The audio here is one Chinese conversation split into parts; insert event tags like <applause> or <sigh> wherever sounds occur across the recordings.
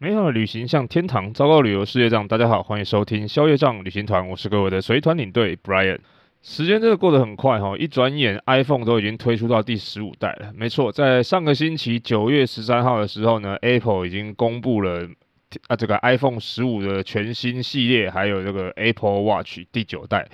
美好的旅行像天堂，糟糕旅游是业障。大家好，欢迎收听消业障旅行团，我是各位的随团领队 Brian。时间真的过得很快哈，一转眼 iPhone 都已经推出到第十五代了。没错，在上个星期九月十三号的时候呢，Apple 已经公布了啊这个 iPhone 十五的全新系列，还有这个 Apple Watch 第九代。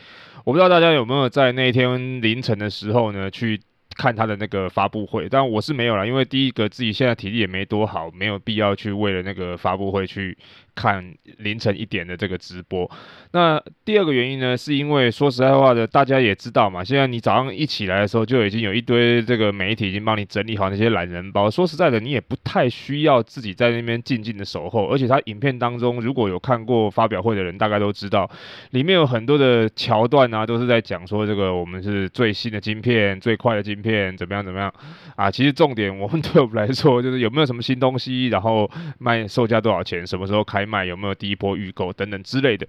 我不知道大家有没有在那天凌晨的时候呢去看他的那个发布会，但我是没有了，因为第一个自己现在体力也没多好，没有必要去为了那个发布会去。看凌晨一点的这个直播，那第二个原因呢，是因为说实在话的，大家也知道嘛，现在你早上一起来的时候，就已经有一堆这个媒体已经帮你整理好那些懒人包。说实在的，你也不太需要自己在那边静静的守候。而且他影片当中，如果有看过发表会的人，大概都知道，里面有很多的桥段啊，都是在讲说这个我们是最新的晶片、最快的晶片，怎么样怎么样啊。其实重点，我们对我们来说，就是有没有什么新东西，然后卖售价多少钱，什么时候开。卖有没有第一波预购等等之类的？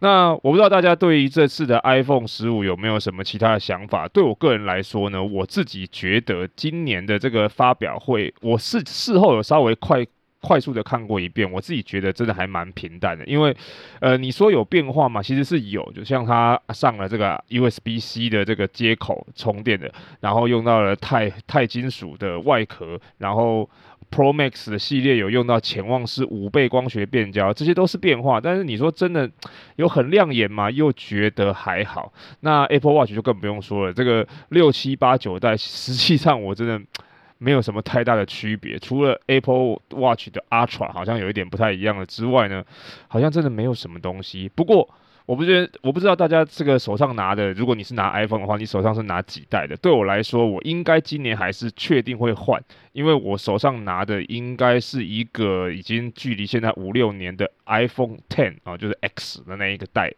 那我不知道大家对于这次的 iPhone 十五有没有什么其他的想法？对我个人来说呢，我自己觉得今年的这个发表会，我是事后有稍微快快速的看过一遍，我自己觉得真的还蛮平淡的。因为呃，你说有变化吗？其实是有，就像它上了这个 USB-C 的这个接口充电的，然后用到了钛钛金属的外壳，然后。Pro Max 的系列有用到潜望式五倍光学变焦，这些都是变化。但是你说真的 <tsk> 有很亮眼吗？又觉得还好。那 Apple Watch 就更不用说了，这个六七八九代，<laughs> 实际上我真的 <tsk> 没有什么太大的区别。除了 Apple Watch 的 Ultra 好像有一点不太一样的之外呢，好像真的没有什么东西。不过。我不觉得，我不知道大家这个手上拿的，如果你是拿 iPhone 的话，你手上是拿几代的？对我来说，我应该今年还是确定会换，因为我手上拿的应该是一个已经距离现在五六年的 iPhone Ten 啊，就是 X 的那一个代，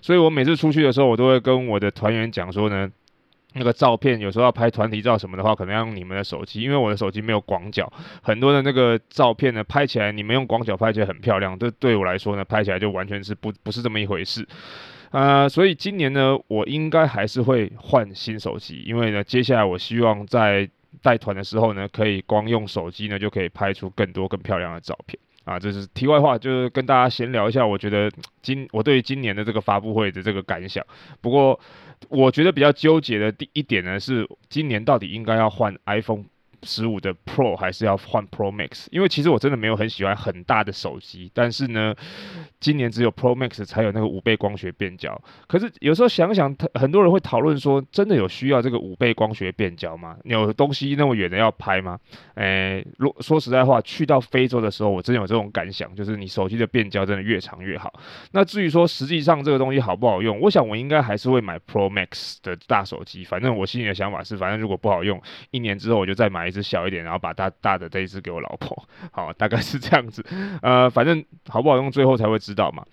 所以我每次出去的时候，我都会跟我的团员讲说呢。那个照片有时候要拍团体照什么的话，可能要用你们的手机，因为我的手机没有广角，很多的那个照片呢，拍起来你们用广角拍起来很漂亮，这对我来说呢，拍起来就完全是不不是这么一回事，呃，所以今年呢，我应该还是会换新手机，因为呢，接下来我希望在带团的时候呢，可以光用手机呢就可以拍出更多更漂亮的照片。啊，这是题外话，就是跟大家闲聊一下，我觉得今我对于今年的这个发布会的这个感想。不过，我觉得比较纠结的第一点呢，是今年到底应该要换 iPhone。十五的 Pro 还是要换 Pro Max，因为其实我真的没有很喜欢很大的手机，但是呢，今年只有 Pro Max 才有那个五倍光学变焦。可是有时候想想，很多人会讨论说，真的有需要这个五倍光学变焦吗？有东西那么远的要拍吗？诶，说说实在话，去到非洲的时候，我真的有这种感想，就是你手机的变焦真的越长越好。那至于说实际上这个东西好不好用，我想我应该还是会买 Pro Max 的大手机。反正我心里的想法是，反正如果不好用，一年之后我就再买一。只小一点，然后把大大的这一只给我老婆，好，大概是这样子。呃，反正好不好用，最后才会知知道吗？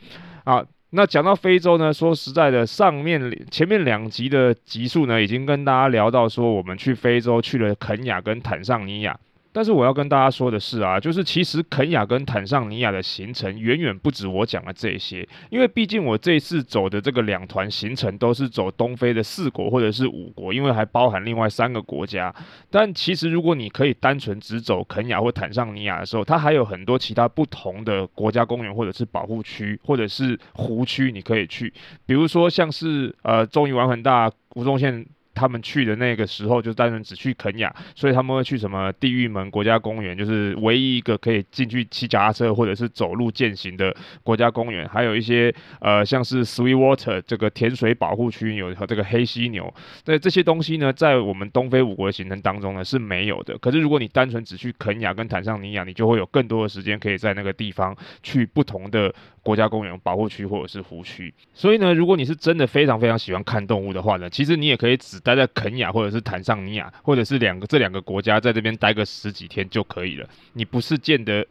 啊，那讲到非洲呢，说实在的，上面前面两集的集数呢，已经跟大家聊到说，我们去非洲去了肯亚跟坦桑尼亚。但是我要跟大家说的是啊，就是其实肯亚跟坦桑尼亚的行程远远不止我讲的这些，因为毕竟我这次走的这个两团行程都是走东非的四国或者是五国，因为还包含另外三个国家。但其实如果你可以单纯只走肯亚或坦桑尼亚的时候，它还有很多其他不同的国家公园或者是保护区或者是湖区你可以去，比如说像是呃，终于玩很大吴宗宪。他们去的那个时候，就单纯只去肯亚，所以他们会去什么地狱门国家公园，就是唯一一个可以进去骑脚踏车或者是走路健行的国家公园。还有一些呃，像是 Sweetwater 这个甜水保护区，有和这个黑犀牛。那这些东西呢，在我们东非五国的行程当中呢是没有的。可是如果你单纯只去肯亚跟坦桑尼亚，你就会有更多的时间可以在那个地方去不同的国家公园、保护区或者是湖区。所以呢，如果你是真的非常非常喜欢看动物的话呢，其实你也可以只待在肯亚或者是坦桑尼亚，或者是两个这两个国家，在这边待个十几天就可以了。你不是见得，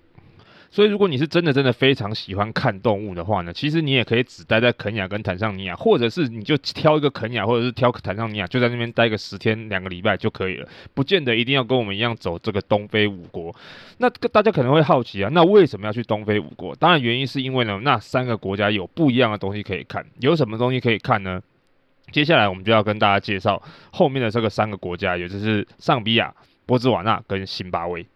所以如果你是真的真的非常喜欢看动物的话呢，其实你也可以只待在肯亚跟坦桑尼亚，或者是你就挑一个肯亚，或者是挑坦桑尼亚，就在那边待个十天两个礼拜就可以了，不见得一定要跟我们一样走这个东非五国。那大家可能会好奇啊，那为什么要去东非五国？当然原因是因为呢，那三个国家有不一样的东西可以看，有什么东西可以看呢？接下来我们就要跟大家介绍后面的这个三个国家，也就是上比亚、波兹瓦纳跟辛巴威。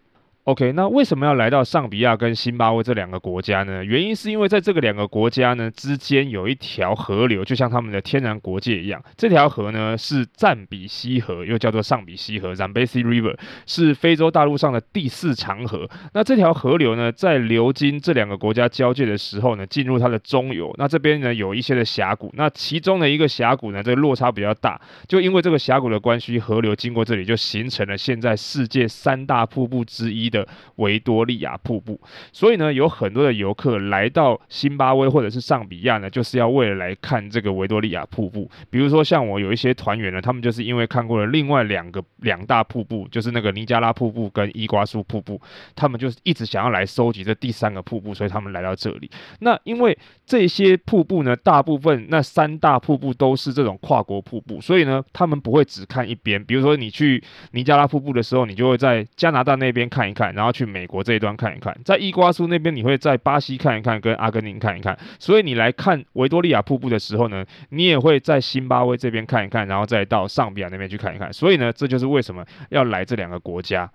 OK，那为什么要来到尚比亚跟辛巴威这两个国家呢？原因是因为在这个两个国家呢之间有一条河流，就像他们的天然国界一样。这条河呢是赞比西河，又叫做尚比西河 （Zambezi River），是非洲大陆上的第四长河。那这条河流呢，在流经这两个国家交界的时候呢，进入它的中游。那这边呢有一些的峡谷，那其中的一个峡谷呢，这个落差比较大，就因为这个峡谷的关系，河流经过这里就形成了现在世界三大瀑布之一的维多利亚瀑布，所以呢，有很多的游客来到辛巴威或者是尚比亚呢，就是要为了来看这个维多利亚瀑布。比如说，像我有一些团员呢，他们就是因为看过了另外两个两大瀑布，就是那个尼加拉瀑布跟伊瓜苏瀑布，他们就是一直想要来收集这第三个瀑布，所以他们来到这里。那因为这些瀑布呢，大部分那三大瀑布都是这种跨国瀑布，所以呢，他们不会只看一边。比如说，你去尼加拉瀑布的时候，你就会在加拿大那边看一看，然后去。美国这一端看一看，在伊瓜苏那边你会在巴西看一看，跟阿根廷看一看。所以你来看维多利亚瀑布的时候呢，你也会在辛巴威这边看一看，然后再到尚比亚那边去看一看。所以呢，这就是为什么要来这两个国家。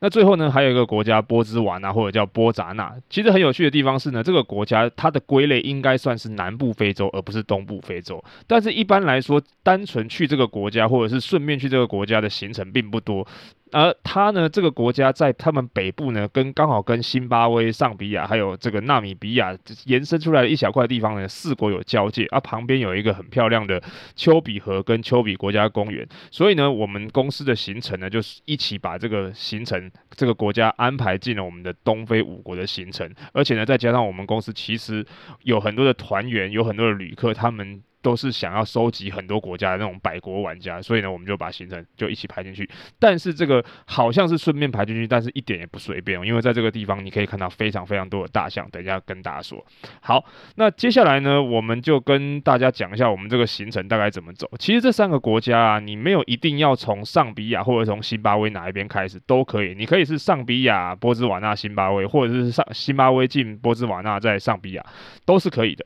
那最后呢，还有一个国家波兹瓦纳或者叫波扎纳，其实很有趣的地方是呢，这个国家它的归类应该算是南部非洲，而不是东部非洲。但是一般来说，单纯去这个国家或者是顺便去这个国家的行程并不多。而它呢，这个国家在他们北部呢，跟刚好跟新巴威、上比亚还有这个纳米比亚延伸出来的一小块地方呢，四国有交界，啊旁边有一个很漂亮的丘比河跟丘比国家公园。所以呢，我们公司的行程呢，就是一起把这个行程这个国家安排进了我们的东非五国的行程，而且呢，再加上我们公司其实有很多的团员，有很多的旅客，他们。都是想要收集很多国家的那种百国玩家，所以呢，我们就把行程就一起排进去。但是这个好像是顺便排进去，但是一点也不随便哦，因为在这个地方你可以看到非常非常多的大象。等一下跟大家说。好，那接下来呢，我们就跟大家讲一下我们这个行程大概怎么走。其实这三个国家啊，你没有一定要从上比亚或者从辛巴威哪一边开始都可以，你可以是上比亚、波兹瓦纳、辛巴威，或者是上辛巴威进波兹瓦纳再上比亚，都是可以的。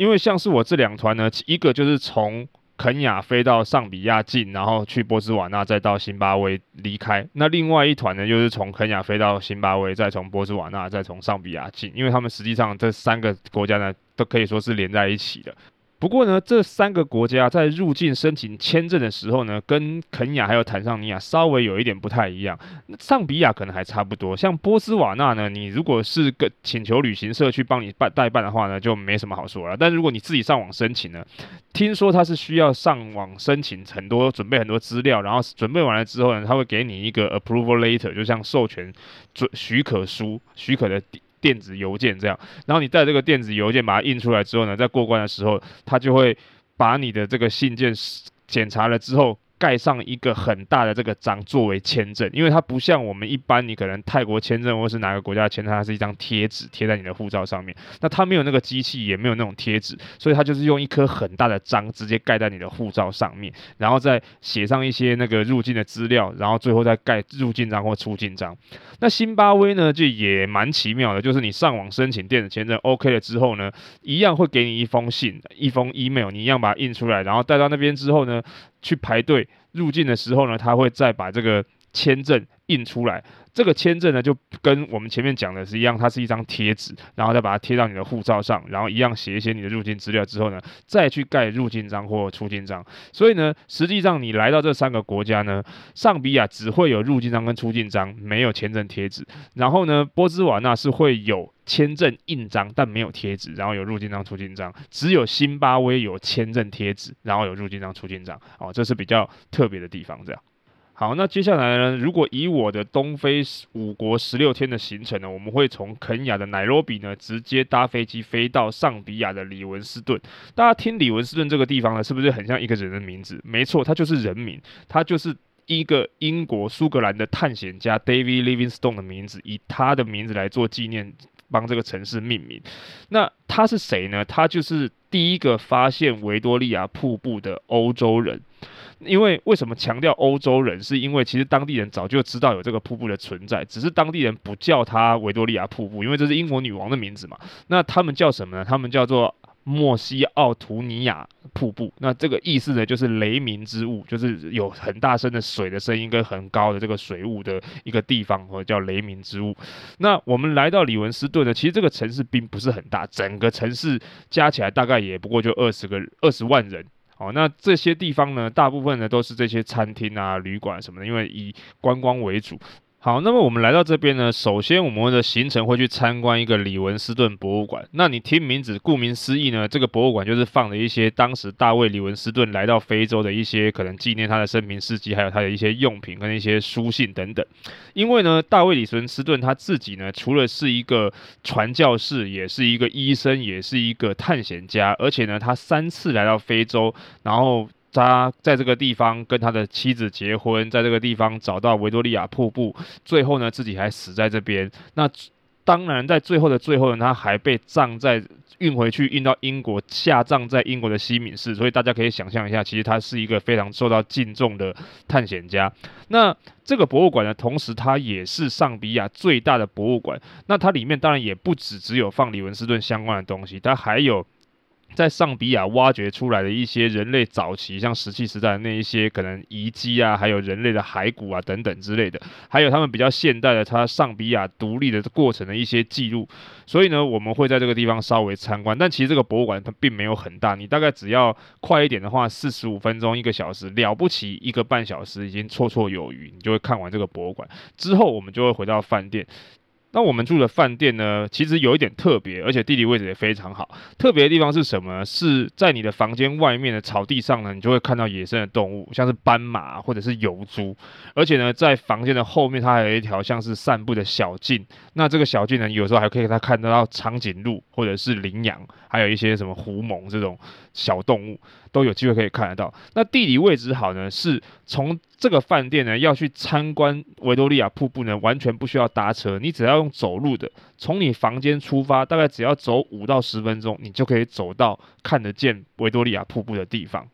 因为像是我这两团呢，一个就是从肯亚飞到上比亚进，然后去波斯瓦纳，再到辛巴威离开。那另外一团呢，就是从肯亚飞到辛巴威，再从波斯瓦纳，再从上比亚进。因为他们实际上这三个国家呢，都可以说是连在一起的。不过呢，这三个国家在入境申请签证的时候呢，跟肯亚还有坦桑尼亚稍微有一点不太一样。尚比亚可能还差不多，像波斯瓦纳呢，你如果是个请求旅行社去帮你办代办的话呢，就没什么好说了。但如果你自己上网申请呢，听说他是需要上网申请很多，准备很多资料，然后准备完了之后呢，他会给你一个 approval letter，就像授权准许可书，许可的。电子邮件这样，然后你带这个电子邮件把它印出来之后呢，在过关的时候，他就会把你的这个信件检查了之后。盖上一个很大的这个章作为签证，因为它不像我们一般，你可能泰国签证或是哪个国家的签证，它是一张贴纸贴在你的护照上面。那它没有那个机器，也没有那种贴纸，所以它就是用一颗很大的章直接盖在你的护照上面，然后再写上一些那个入境的资料，然后最后再盖入境章或出境章。那辛巴威呢，就也蛮奇妙的，就是你上网申请电子签证 OK 了之后呢，一样会给你一封信，一封 email，你一样把它印出来，然后带到那边之后呢，去排队入境的时候呢，他会再把这个签证印出来。这个签证呢，就跟我们前面讲的是一样，它是一张贴纸，然后再把它贴到你的护照上，然后一样写一些你的入境资料之后呢，再去盖入境章或出境章。所以呢，实际上你来到这三个国家呢，上比亚只会有入境章跟出境章，没有签证贴纸。然后呢，波兹瓦纳是会有签证印章，但没有贴纸，然后有入境章、出境章。只有辛巴威有签证贴纸，然后有入境章、出境章。哦，这是比较特别的地方，这样。好，那接下来呢？如果以我的东非五国十六天的行程呢，我们会从肯亚的奈罗比呢，直接搭飞机飞到尚比亚的李文斯顿。大家听李文斯顿这个地方呢，是不是很像一个人的名字？没错，他就是人名，他就是一个英国苏格兰的探险家 David Livingstone 的名字，以他的名字来做纪念。帮这个城市命名。那他是谁呢？他就是第一个发现维多利亚瀑布的欧洲人。因为为什么强调欧洲人？是因为其实当地人早就知道有这个瀑布的存在，只是当地人不叫它维多利亚瀑布，因为这是英国女王的名字嘛。那他们叫什么呢？他们叫做莫西奥图尼亚瀑布。那这个意思呢，就是雷鸣之物，就是有很大声的水的声音跟很高的这个水雾的一个地方，或者叫雷鸣之物。那我们来到李文斯顿呢，其实这个城市并不是很大，整个城市加起来大概也不过就二十个二十万人。哦，那这些地方呢，大部分呢都是这些餐厅啊、旅馆什么的，因为以观光为主。好，那么我们来到这边呢，首先我们的行程会去参观一个李文斯顿博物馆。那你听名字，顾名思义呢，这个博物馆就是放了一些当时大卫李文斯顿来到非洲的一些可能纪念他的生平事迹，还有他的一些用品跟一些书信等等。因为呢，大卫李文斯顿他自己呢，除了是一个传教士，也是一个医生，也是一个探险家，而且呢，他三次来到非洲，然后。他在这个地方跟他的妻子结婚，在这个地方找到维多利亚瀑布，最后呢，自己还死在这边。那当然，在最后的最后呢，他还被葬在运回去，运到英国，下葬在英国的西敏寺。所以大家可以想象一下，其实他是一个非常受到敬重的探险家。那这个博物馆呢，同时它也是尚比亚最大的博物馆。那它里面当然也不只只有放李文斯顿相关的东西，它还有。在上比亚挖掘出来的一些人类早期，像石器时代的那一些可能遗迹啊，还有人类的骸骨啊等等之类的，还有他们比较现代的，他上比亚独立的过程的一些记录。所以呢，我们会在这个地方稍微参观。但其实这个博物馆它并没有很大，你大概只要快一点的话，四十五分钟一个小时，了不起一个半小时已经绰绰有余，你就会看完这个博物馆。之后我们就会回到饭店。那我们住的饭店呢，其实有一点特别，而且地理位置也非常好。特别的地方是什么？是在你的房间外面的草地上呢，你就会看到野生的动物，像是斑马或者是疣猪。而且呢，在房间的后面，它还有一条像是散步的小径。那这个小径呢，有时候还可以它看得到长颈鹿或者是羚羊，还有一些什么狐獴这种小动物。都有机会可以看得到。那地理位置好呢，是从这个饭店呢要去参观维多利亚瀑布呢，完全不需要搭车，你只要用走路的，从你房间出发，大概只要走五到十分钟，你就可以走到看得见维多利亚瀑布的地方。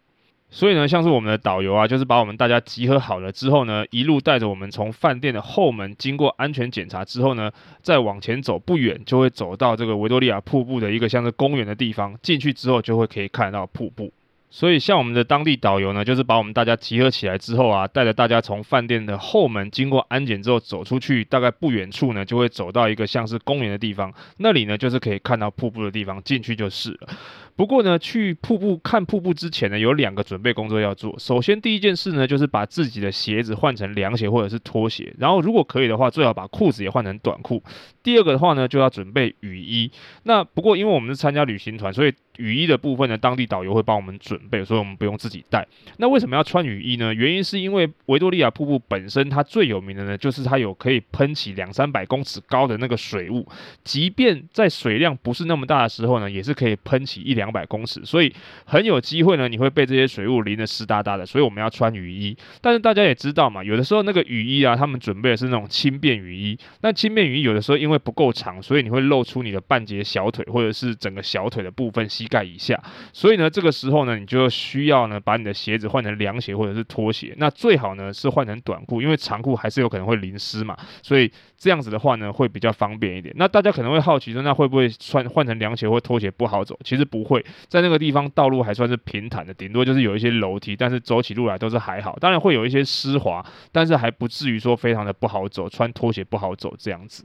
所以呢，像是我们的导游啊，就是把我们大家集合好了之后呢，一路带着我们从饭店的后门经过安全检查之后呢，再往前走不远，就会走到这个维多利亚瀑布的一个像是公园的地方。进去之后就会可以看到瀑布。所以，像我们的当地导游呢，就是把我们大家集合起来之后啊，带着大家从饭店的后门经过安检之后走出去，大概不远处呢，就会走到一个像是公园的地方，那里呢，就是可以看到瀑布的地方，进去就是了。不过呢，去瀑布看瀑布之前呢，有两个准备工作要做。首先，第一件事呢，就是把自己的鞋子换成凉鞋或者是拖鞋，然后如果可以的话，最好把裤子也换成短裤。第二个的话呢，就要准备雨衣。那不过因为我们是参加旅行团，所以雨衣的部分呢，当地导游会帮我们准备，所以我们不用自己带。那为什么要穿雨衣呢？原因是因为维多利亚瀑布本身它最有名的呢，就是它有可以喷起两三百公尺高的那个水雾，即便在水量不是那么大的时候呢，也是可以喷起一两。百公尺，所以很有机会呢，你会被这些水雾淋得湿哒哒的，所以我们要穿雨衣。但是大家也知道嘛，有的时候那个雨衣啊，他们准备的是那种轻便雨衣。那轻便雨衣有的时候因为不够长，所以你会露出你的半截小腿，或者是整个小腿的部分，膝盖以下。所以呢，这个时候呢，你就需要呢，把你的鞋子换成凉鞋或者是拖鞋。那最好呢是换成短裤，因为长裤还是有可能会淋湿嘛。所以这样子的话呢，会比较方便一点。那大家可能会好奇说，那会不会穿换成凉鞋或拖鞋不好走？其实不会。在那个地方，道路还算是平坦的，顶多就是有一些楼梯，但是走起路来都是还好。当然会有一些湿滑，但是还不至于说非常的不好走，穿拖鞋不好走这样子。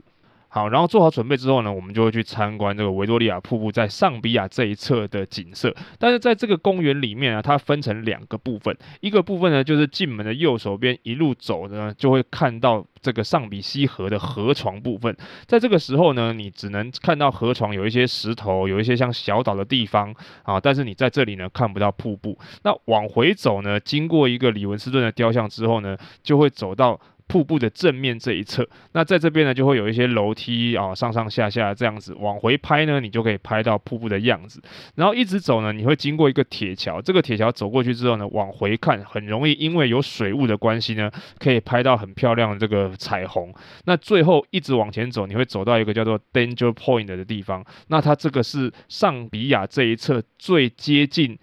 好，然后做好准备之后呢，我们就会去参观这个维多利亚瀑布在上比亚这一侧的景色。但是在这个公园里面啊，它分成两个部分，一个部分呢就是进门的右手边一路走呢，就会看到这个尚比西河的河床部分。在这个时候呢，你只能看到河床有一些石头，有一些像小岛的地方啊，但是你在这里呢看不到瀑布。那往回走呢，经过一个李文斯顿的雕像之后呢，就会走到。瀑布的正面这一侧。那在这边呢，就会有一些楼梯啊，上上下下这样子往回拍呢，你就可以拍到瀑布的样子。然后一直走呢，你会经过一个铁桥，这个铁桥走过去之后呢，往回看很容易，因为有水雾的关系呢，可以拍到很漂亮的这个彩虹。那最后一直往前走，你会走到一个叫做 Danger Point 的地方。那它这个是上比亚这一侧最接近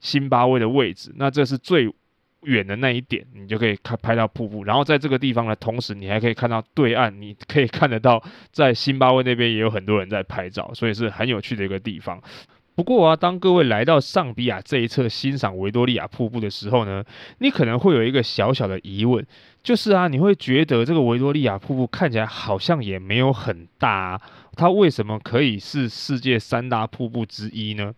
辛巴威的位置。那这是最远的那一点，你就可以看拍到瀑布。然后在这个地方呢，同时你还可以看到对岸，你可以看得到在辛巴威那边也有很多人在拍照，所以是很有趣的一个地方。不过啊，当各位来到尚比亚这一侧欣赏维多利亚瀑布的时候呢，你可能会有一个小小的疑问，就是啊，你会觉得这个维多利亚瀑布看起来好像也没有很大啊，它为什么可以是世界三大瀑布之一呢？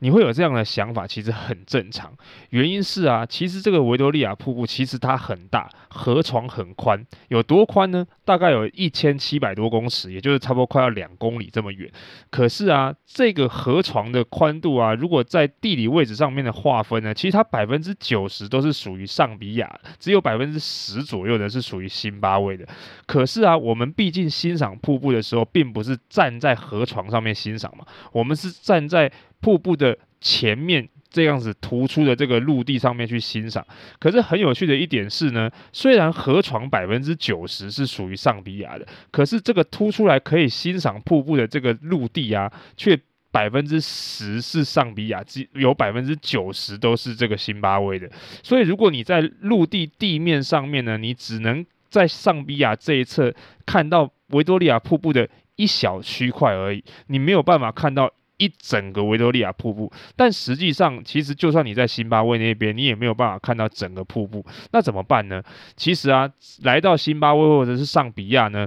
你会有这样的想法，其实很正常。原因是啊，其实这个维多利亚瀑布其实它很大，河床很宽，有多宽呢？大概有一千七百多公尺，也就是差不多快要两公里这么远。可是啊，这个河床的宽度啊，如果在地理位置上面的划分呢，其实它百分之九十都是属于尚比亚，只有百分之十左右的是属于辛巴威的。可是啊，我们毕竟欣赏瀑布的时候，并不是站在河床上面欣赏嘛，我们是站在瀑布的前面这样子突出的这个陆地上面去欣赏，可是很有趣的一点是呢，虽然河床百分之九十是属于上比亚的，可是这个突出来可以欣赏瀑布的这个陆地啊，却百分之十是上比亚，只有百分之九十都是这个辛巴威的。所以如果你在陆地地面上面呢，你只能在上比亚这一侧看到维多利亚瀑布的一小区块而已，你没有办法看到。一整个维多利亚瀑布，但实际上，其实就算你在辛巴威那边，你也没有办法看到整个瀑布。那怎么办呢？其实啊，来到辛巴威或者是尚比亚呢，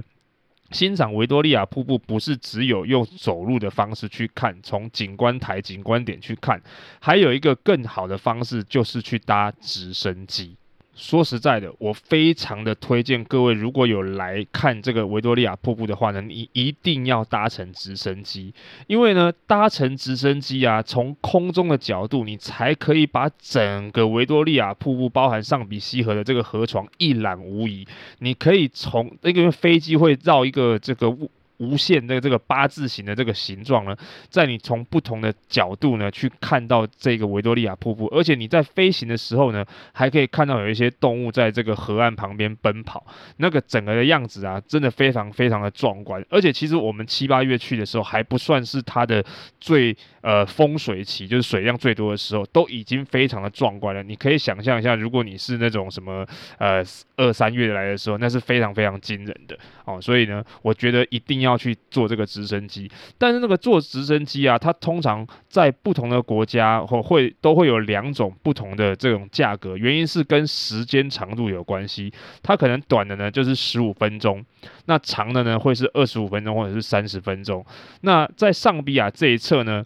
欣赏维多利亚瀑布不是只有用走路的方式去看，从景观台、景观点去看，还有一个更好的方式，就是去搭直升机。说实在的，我非常的推荐各位，如果有来看这个维多利亚瀑布的话呢，你一定要搭乘直升机，因为呢，搭乘直升机啊，从空中的角度，你才可以把整个维多利亚瀑布，包含尚比西河的这个河床一览无遗。你可以从那个飞机会绕一个这个。无限的这个八字形的这个形状呢，在你从不同的角度呢去看到这个维多利亚瀑布，而且你在飞行的时候呢，还可以看到有一些动物在这个河岸旁边奔跑，那个整个的样子啊，真的非常非常的壮观。而且其实我们七八月去的时候，还不算是它的最呃丰水期，就是水量最多的时候，都已经非常的壮观了。你可以想象一下，如果你是那种什么呃二三月来的时候，那是非常非常惊人的哦。所以呢，我觉得一定要。去坐这个直升机，但是那个坐直升机啊，它通常在不同的国家或会都会有两种不同的这种价格，原因是跟时间长度有关系。它可能短的呢就是十五分钟，那长的呢会是二十五分钟或者是三十分钟。那在上比亚这一侧呢，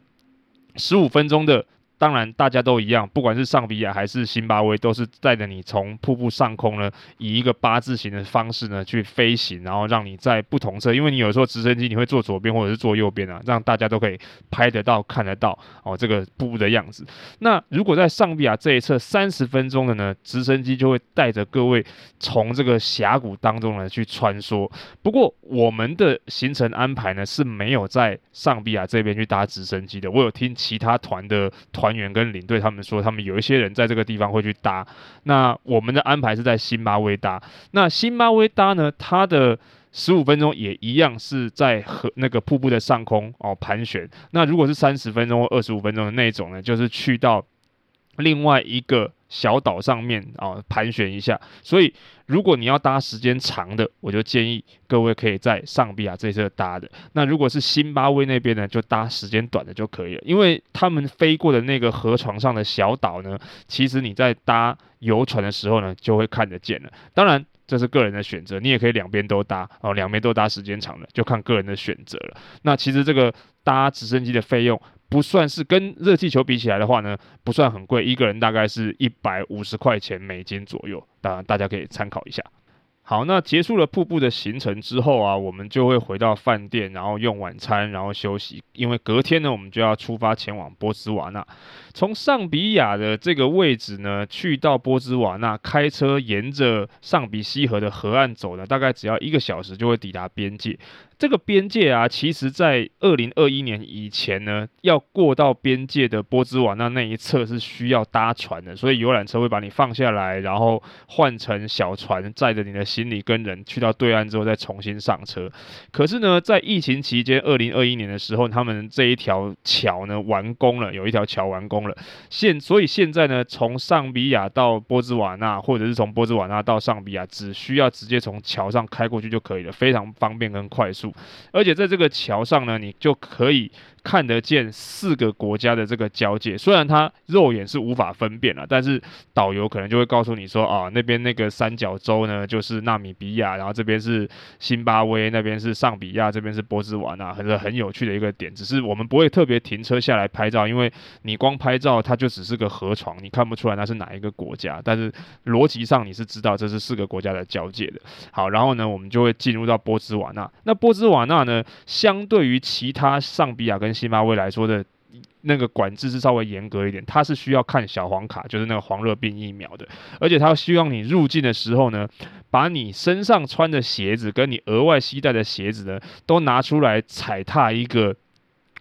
十五分钟的。当然，大家都一样，不管是尚比亚还是辛巴威，都是带着你从瀑布上空呢，以一个八字形的方式呢去飞行，然后让你在不同侧，因为你有时候直升机你会坐左边或者是坐右边啊，让大家都可以拍得到、看得到哦这个瀑布的样子。那如果在尚比亚这一侧三十分钟的呢，直升机就会带着各位从这个峡谷当中呢去穿梭。不过我们的行程安排呢是没有在尚比亚这边去搭直升机的，我有听其他团的团。团员跟领队他们说，他们有一些人在这个地方会去搭。那我们的安排是在辛巴威搭。那辛巴威搭呢，它的十五分钟也一样是在和那个瀑布的上空哦盘旋。那如果是三十分钟或二十五分钟的那种呢，就是去到另外一个。小岛上面啊，盘旋一下。所以，如果你要搭时间长的，我就建议各位可以在上比亚这侧搭的。那如果是辛巴威那边呢，就搭时间短的就可以了。因为他们飞过的那个河床上的小岛呢，其实你在搭游船的时候呢，就会看得见了。当然，这是个人的选择，你也可以两边都搭哦，两边都搭时间长了，就看个人的选择了。那其实这个搭直升机的费用。不算是跟热气球比起来的话呢，不算很贵，一个人大概是一百五十块钱美金左右，当然大家可以参考一下。好，那结束了瀑布的行程之后啊，我们就会回到饭店，然后用晚餐，然后休息。因为隔天呢，我们就要出发前往波兹瓦纳。从尚比亚的这个位置呢，去到波兹瓦纳，开车沿着尚比西河的河岸走呢，大概只要一个小时就会抵达边界。这个边界啊，其实在二零二一年以前呢，要过到边界的波兹瓦纳那一侧是需要搭船的，所以游览车会把你放下来，然后换成小船载着你的行李跟人去到对岸之后再重新上车。可是呢，在疫情期间，二零二一年的时候，他们这一条桥呢完工了，有一条桥完工了。现所以现在呢，从上比亚到波兹瓦纳，或者是从波兹瓦纳到上比亚，只需要直接从桥上开过去就可以了，非常方便跟快速。而且在这个桥上呢，你就可以。看得见四个国家的这个交界，虽然它肉眼是无法分辨了，但是导游可能就会告诉你说啊，那边那个三角洲呢就是纳米比亚，然后这边是辛巴威，那边是尚比亚，这边是波兹瓦纳，很很有趣的一个点。只是我们不会特别停车下来拍照，因为你光拍照它就只是个河床，你看不出来那是哪一个国家。但是逻辑上你是知道这是四个国家的交界的。好，然后呢，我们就会进入到波兹瓦纳。那波兹瓦纳呢，相对于其他上比亚跟跟辛巴威来说的那个管制是稍微严格一点，它是需要看小黄卡，就是那个黄热病疫苗的，而且它希望你入境的时候呢，把你身上穿的鞋子跟你额外携带的鞋子呢，都拿出来踩踏一个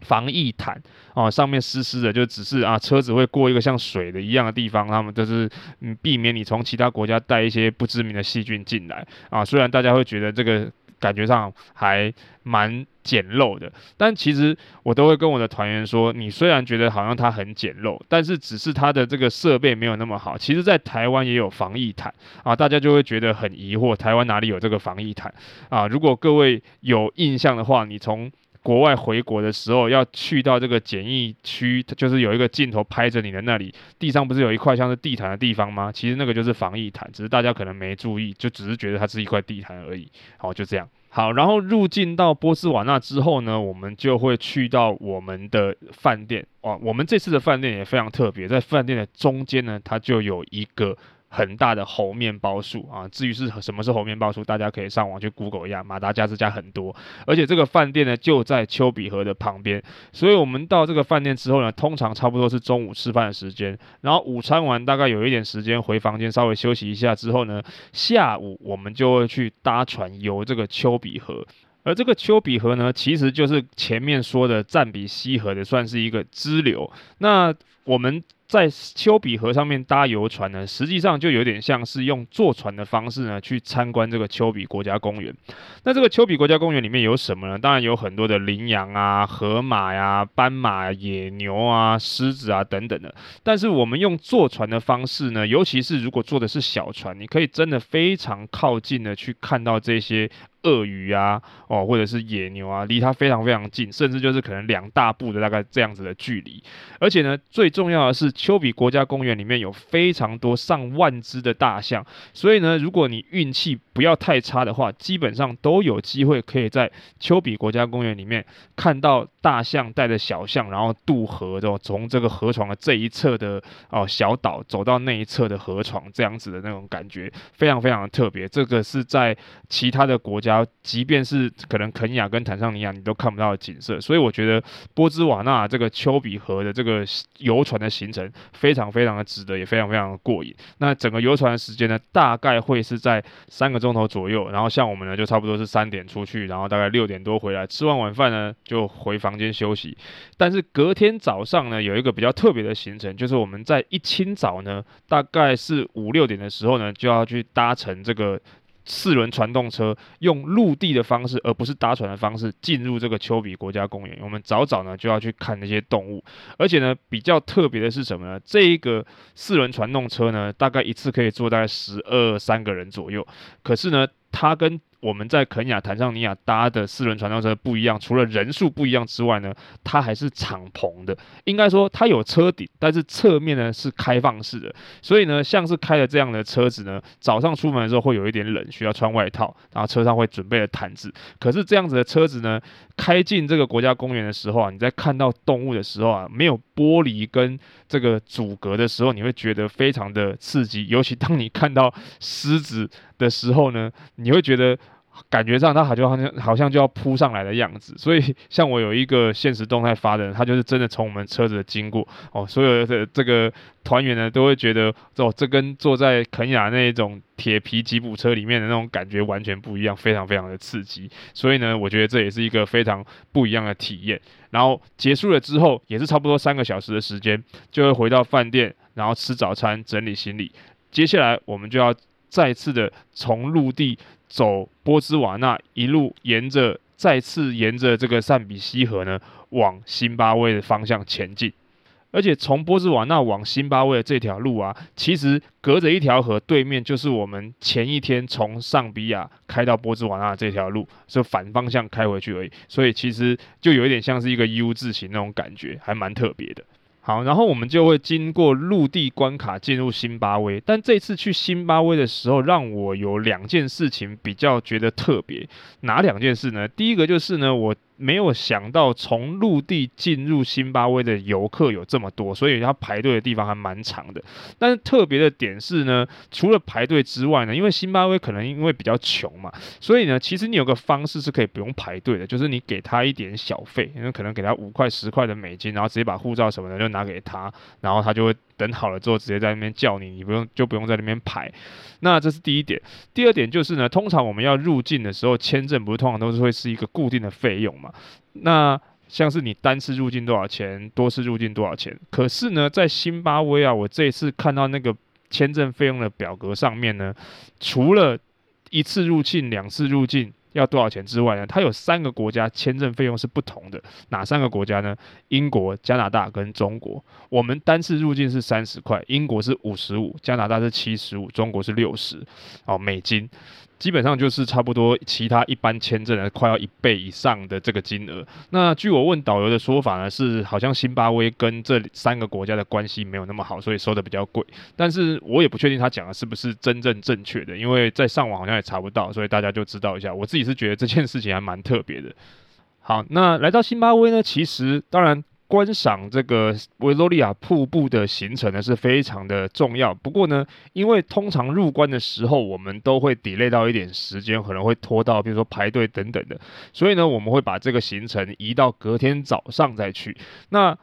防疫毯啊，上面湿湿的，就只是啊车子会过一个像水的一样的地方，他们就是嗯避免你从其他国家带一些不知名的细菌进来啊，虽然大家会觉得这个。感觉上还蛮简陋的，但其实我都会跟我的团员说，你虽然觉得好像它很简陋，但是只是它的这个设备没有那么好。其实，在台湾也有防疫毯啊，大家就会觉得很疑惑，台湾哪里有这个防疫毯啊？如果各位有印象的话，你从国外回国的时候，要去到这个检疫区，就是有一个镜头拍着你的那里，地上不是有一块像是地毯的地方吗？其实那个就是防疫毯，只是大家可能没注意，就只是觉得它是一块地毯而已。好，就这样。好，然后入境到波斯瓦纳之后呢，我们就会去到我们的饭店。哇，我们这次的饭店也非常特别，在饭店的中间呢，它就有一个。很大的猴面包树啊！至于是什么是猴面包树，大家可以上网去 Google 一下。马达加斯加很多，而且这个饭店呢就在丘比河的旁边，所以我们到这个饭店之后呢，通常差不多是中午吃饭的时间，然后午餐完大概有一点时间回房间稍微休息一下之后呢，下午我们就会去搭船游这个丘比河，而这个丘比河呢，其实就是前面说的赞比西河的，算是一个支流。那我们。在丘比河上面搭游船呢，实际上就有点像是用坐船的方式呢去参观这个丘比国家公园。那这个丘比国家公园里面有什么呢？当然有很多的羚羊啊、河马呀、斑马、野牛啊、狮子啊等等的。但是我们用坐船的方式呢，尤其是如果坐的是小船，你可以真的非常靠近的去看到这些。鳄鱼啊，哦，或者是野牛啊，离它非常非常近，甚至就是可能两大步的大概这样子的距离。而且呢，最重要的是，丘比国家公园里面有非常多上万只的大象，所以呢，如果你运气不要太差的话，基本上都有机会可以在丘比国家公园里面看到大象带着小象，然后渡河，就从这个河床的这一侧的哦小岛走到那一侧的河床，这样子的那种感觉，非常非常的特别。这个是在其他的国家。即便是可能肯尼亚跟坦桑尼亚，你都看不到的景色，所以我觉得波兹瓦纳这个丘比河的这个游船的行程非常非常的值得，也非常非常的过瘾。那整个游船的时间呢，大概会是在三个钟头左右。然后像我们呢，就差不多是三点出去，然后大概六点多回来，吃完晚饭呢就回房间休息。但是隔天早上呢，有一个比较特别的行程，就是我们在一清早呢，大概是五六点的时候呢，就要去搭乘这个。四轮传动车用陆地的方式，而不是搭船的方式进入这个丘比国家公园。我们早早呢就要去看那些动物，而且呢比较特别的是什么呢？这一个四轮传动车呢，大概一次可以坐在十二三个人左右。可是呢，它跟我们在肯亚、坦桑尼亚搭的四轮传动车不一样，除了人数不一样之外呢，它还是敞篷的。应该说它有车顶，但是侧面呢是开放式的。所以呢，像是开了这样的车子呢，早上出门的时候会有一点冷，需要穿外套，然后车上会准备了毯子。可是这样子的车子呢，开进这个国家公园的时候啊，你在看到动物的时候啊，没有玻璃跟这个阻隔的时候，你会觉得非常的刺激。尤其当你看到狮子的时候呢，你会觉得。感觉上他好像好像好像就要扑上来的样子，所以像我有一个现实动态发的人，他就是真的从我们车子经过哦，所有的这个团员呢都会觉得哦，这跟坐在肯亚那种铁皮吉普车里面的那种感觉完全不一样，非常非常的刺激。所以呢，我觉得这也是一个非常不一样的体验。然后结束了之后，也是差不多三个小时的时间，就会回到饭店，然后吃早餐，整理行李。接下来我们就要再次的从陆地。走波兹瓦纳，一路沿着，再次沿着这个善比西河呢，往辛巴威的方向前进。而且从波兹瓦纳往辛巴威的这条路啊，其实隔着一条河，对面就是我们前一天从尚比亚开到波兹瓦纳这条路，是反方向开回去而已。所以其实就有一点像是一个 U 字形那种感觉，还蛮特别的。好，然后我们就会经过陆地关卡进入辛巴威。但这次去辛巴威的时候，让我有两件事情比较觉得特别。哪两件事呢？第一个就是呢，我。没有想到从陆地进入辛巴威的游客有这么多，所以他排队的地方还蛮长的。但是特别的点是呢，除了排队之外呢，因为辛巴威可能因为比较穷嘛，所以呢，其实你有个方式是可以不用排队的，就是你给他一点小费，因为可能给他五块十块的美金，然后直接把护照什么的就拿给他，然后他就会。等好了之后，直接在那边叫你，你不用就不用在那边排。那这是第一点。第二点就是呢，通常我们要入境的时候，签证不是通常都是会是一个固定的费用嘛？那像是你单次入境多少钱，多次入境多少钱？可是呢，在辛巴威啊，我这一次看到那个签证费用的表格上面呢，除了一次入境、两次入境。要多少钱之外呢？它有三个国家签证费用是不同的，哪三个国家呢？英国、加拿大跟中国。我们单次入境是三十块，英国是五十五，加拿大是七十五，中国是六十，哦，美金。基本上就是差不多，其他一般签证的快要一倍以上的这个金额。那据我问导游的说法呢，是好像辛巴威跟这三个国家的关系没有那么好，所以收的比较贵。但是我也不确定他讲的是不是真正正确的，因为在上网好像也查不到，所以大家就知道一下。我自己是觉得这件事情还蛮特别的。好，那来到辛巴威呢，其实当然。观赏这个维多利亚瀑布的行程呢是非常的重要。不过呢，因为通常入关的时候我们都会 delay 到一点时间，可能会拖到比如说排队等等的，所以呢，我们会把这个行程移到隔天早上再去。那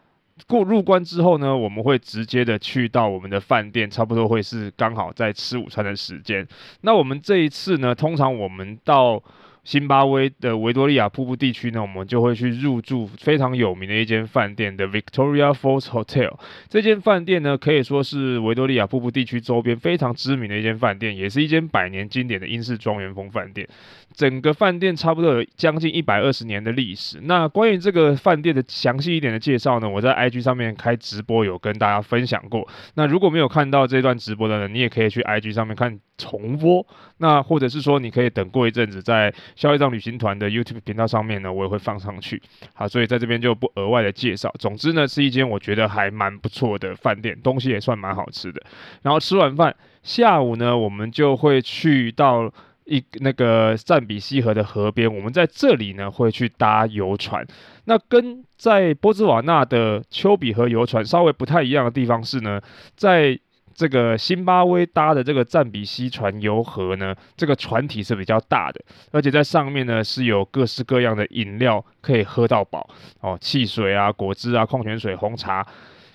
过入关之后呢，我们会直接的去到我们的饭店，差不多会是刚好在吃午餐的时间。那我们这一次呢，通常我们到辛巴威的维多利亚瀑布地区呢，我们就会去入住非常有名的一间饭店的 Victoria Falls Hotel。这间饭店呢，可以说是维多利亚瀑布地区周边非常知名的一间饭店，也是一间百年经典的英式庄园风饭店。整个饭店差不多有将近一百二十年的历史。那关于这个饭店的详细一点的介绍呢，我在 IG 上面开直播有跟大家分享过。那如果没有看到这段直播的人，你也可以去 IG 上面看重播。那或者是说，你可以等过一阵子在消业障旅行团的 YouTube 频道上面呢，我也会放上去。好，所以在这边就不额外的介绍。总之呢，是一间我觉得还蛮不错的饭店，东西也算蛮好吃的。然后吃完饭，下午呢，我们就会去到一那个赞比西河的河边，我们在这里呢会去搭游船。那跟在波兹瓦纳的丘比河游船稍微不太一样的地方是呢，在这个辛巴威搭的这个赞比西船游河呢，这个船体是比较大的，而且在上面呢是有各式各样的饮料可以喝到饱哦，汽水啊、果汁啊、矿泉水、红茶，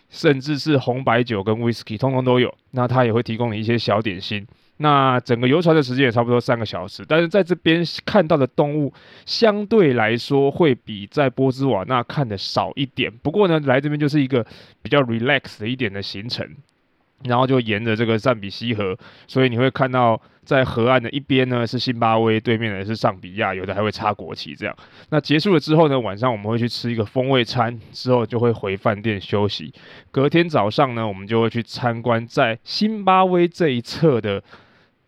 甚至是红白酒跟 whisky，通通都有。那它也会提供你一些小点心。那整个游船的时间也差不多三个小时，但是在这边看到的动物相对来说会比在波兹瓦纳看的少一点。不过呢，来这边就是一个比较 relax 的一点的行程。然后就沿着这个赞比西河，所以你会看到在河岸的一边呢是辛巴威，对面的是尚比亚，有的还会插国旗这样。那结束了之后呢，晚上我们会去吃一个风味餐，之后就会回饭店休息。隔天早上呢，我们就会去参观在辛巴威这一侧的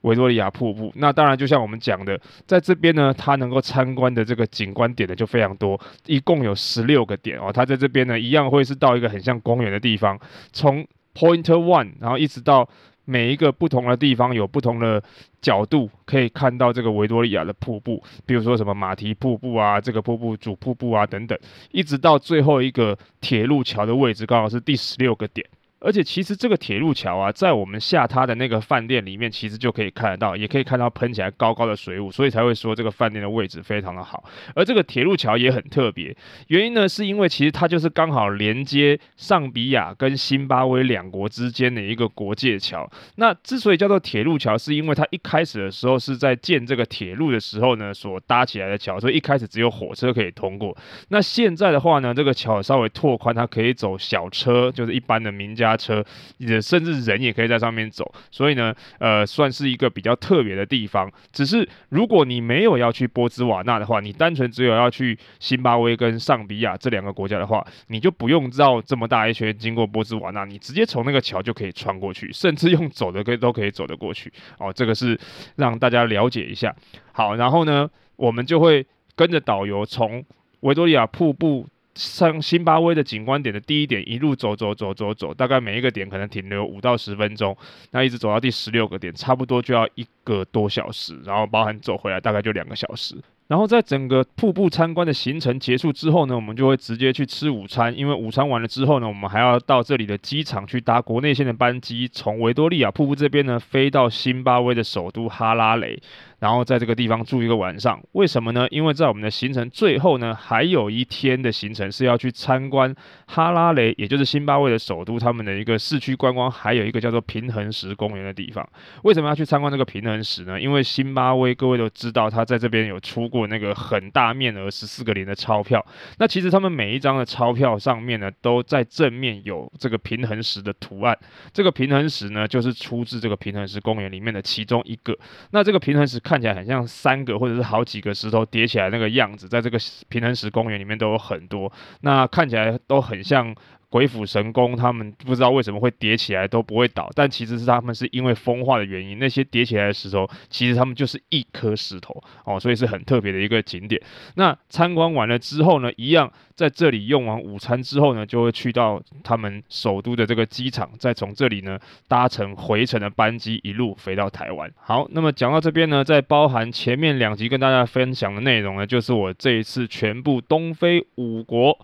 维多利亚瀑布。那当然，就像我们讲的，在这边呢，它能够参观的这个景观点呢就非常多，一共有十六个点哦。它在这边呢，一样会是到一个很像公园的地方，从 Point One，然后一直到每一个不同的地方有不同的角度，可以看到这个维多利亚的瀑布，比如说什么马蹄瀑布啊，这个瀑布主瀑布啊等等，一直到最后一个铁路桥的位置，刚好是第十六个点。而且其实这个铁路桥啊，在我们下榻的那个饭店里面，其实就可以看得到，也可以看到喷起来高高的水雾，所以才会说这个饭店的位置非常的好。而这个铁路桥也很特别，原因呢是因为其实它就是刚好连接上比亚跟辛巴威两国之间的一个国界桥。那之所以叫做铁路桥，是因为它一开始的时候是在建这个铁路的时候呢所搭起来的桥，所以一开始只有火车可以通过。那现在的话呢，这个桥稍微拓宽，它可以走小车，就是一般的民家车，也甚至人也可以在上面走，所以呢，呃，算是一个比较特别的地方。只是如果你没有要去波兹瓦纳的话，你单纯只有要去辛巴威跟尚比亚这两个国家的话，你就不用绕这么大一圈经过波兹瓦纳，你直接从那个桥就可以穿过去，甚至用走的可以都可以走得过去。哦，这个是让大家了解一下。好，然后呢，我们就会跟着导游从维多利亚瀑布。上辛巴威的景观点的第一点，一路走走走走走，大概每一个点可能停留五到十分钟，那一直走到第十六个点，差不多就要一个多小时，然后包含走回来大概就两个小时。然后在整个瀑布参观的行程结束之后呢，我们就会直接去吃午餐，因为午餐完了之后呢，我们还要到这里的机场去搭国内线的班机，从维多利亚瀑布这边呢飞到辛巴威的首都哈拉雷。然后在这个地方住一个晚上，为什么呢？因为在我们的行程最后呢，还有一天的行程是要去参观哈拉雷，也就是辛巴威的首都，他们的一个市区观光，还有一个叫做平衡石公园的地方。为什么要去参观这个平衡石呢？因为辛巴威各位都知道，他在这边有出过那个很大面额十四个零的钞票。那其实他们每一张的钞票上面呢，都在正面有这个平衡石的图案。这个平衡石呢，就是出自这个平衡石公园里面的其中一个。那这个平衡石。看起来很像三个或者是好几个石头叠起来那个样子，在这个平衡石公园里面都有很多，那看起来都很像。鬼斧神工，他们不知道为什么会叠起来都不会倒，但其实是他们是因为风化的原因，那些叠起来的石头，其实他们就是一颗石头哦，所以是很特别的一个景点。那参观完了之后呢，一样在这里用完午餐之后呢，就会去到他们首都的这个机场，再从这里呢搭乘回程的班机，一路飞到台湾。好，那么讲到这边呢，在包含前面两集跟大家分享的内容呢，就是我这一次全部东非五国，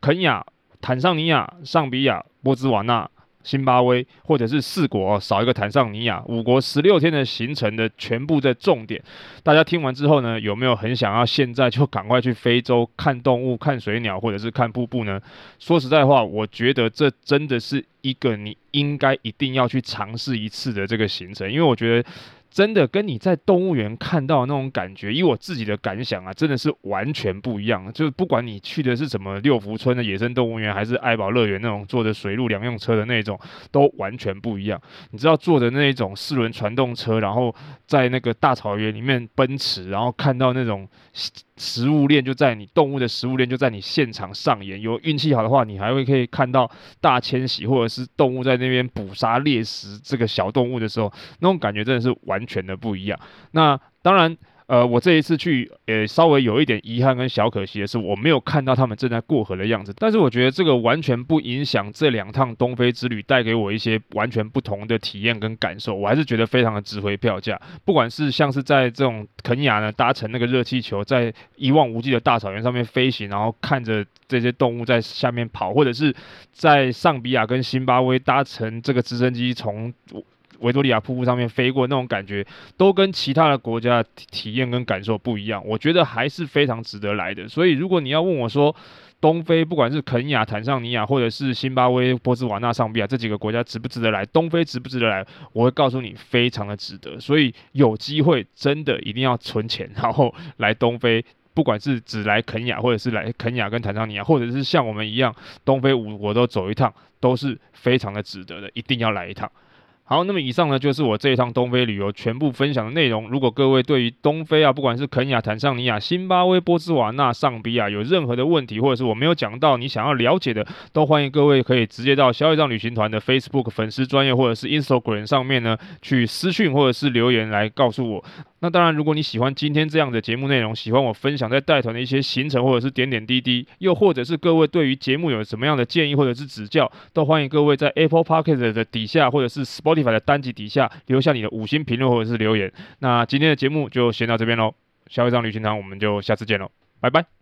肯亚。坦桑尼亚、上比亚、波兹瓦纳、辛巴威，或者是四国，少一个坦桑尼亚，五国十六天的行程的全部的重点，大家听完之后呢，有没有很想要现在就赶快去非洲看动物、看水鸟，或者是看瀑布呢？说实在话，我觉得这真的是一个你应该一定要去尝试一次的这个行程，因为我觉得。真的跟你在动物园看到那种感觉，以我自己的感想啊，真的是完全不一样。就是不管你去的是什么六福村的野生动物园，还是爱宝乐园那种坐着水陆两用车的那种，都完全不一样。你知道坐着那一种四轮传动车，然后在那个大草原里面奔驰，然后看到那种。食物链就在你动物的食物链就在你现场上演，有运气好的话，你还会可以看到大迁徙，或者是动物在那边捕杀猎食这个小动物的时候，那种感觉真的是完全的不一样。那当然。呃，我这一次去，也稍微有一点遗憾跟小可惜的是，我没有看到他们正在过河的样子。但是我觉得这个完全不影响这两趟东非之旅带给我一些完全不同的体验跟感受。我还是觉得非常的值回票价。不管是像是在这种肯尼亚呢，搭乘那个热气球，在一望无际的大草原上面飞行，然后看着这些动物在下面跑，或者是在尚比亚跟辛巴威搭乘这个直升机从。维多利亚瀑布上面飞过那种感觉，都跟其他的国家的体验跟感受不一样。我觉得还是非常值得来的。所以，如果你要问我说，东非不管是肯亚、坦桑尼亚，或者是新巴威、波斯瓦纳、上比亚这几个国家值不值得来？东非值不值得来？我会告诉你，非常的值得。所以有机会真的一定要存钱，然后来东非，不管是只来肯亚，或者是来肯亚跟坦桑尼亚，或者是像我们一样，东非五国都走一趟，都是非常的值得的，一定要来一趟。好，那么以上呢，就是我这一趟东非旅游全部分享的内容。如果各位对于东非啊，不管是肯亚、坦桑尼亚、辛巴威、波斯瓦纳、上比亚有任何的问题，或者是我没有讲到你想要了解的，都欢迎各位可以直接到消费藏旅行团的 Facebook 粉丝专业或者是 Instagram 上面呢去私讯或者是留言来告诉我。那当然，如果你喜欢今天这样的节目内容，喜欢我分享在带团的一些行程或者是点点滴滴，又或者是各位对于节目有什么样的建议或者是指教，都欢迎各位在 Apple p o c k e t 的底下或者是 Spotify 的单集底下留下你的五星评论或者是留言。那今天的节目就先到这边喽，消业障旅行团我们就下次见喽，拜拜。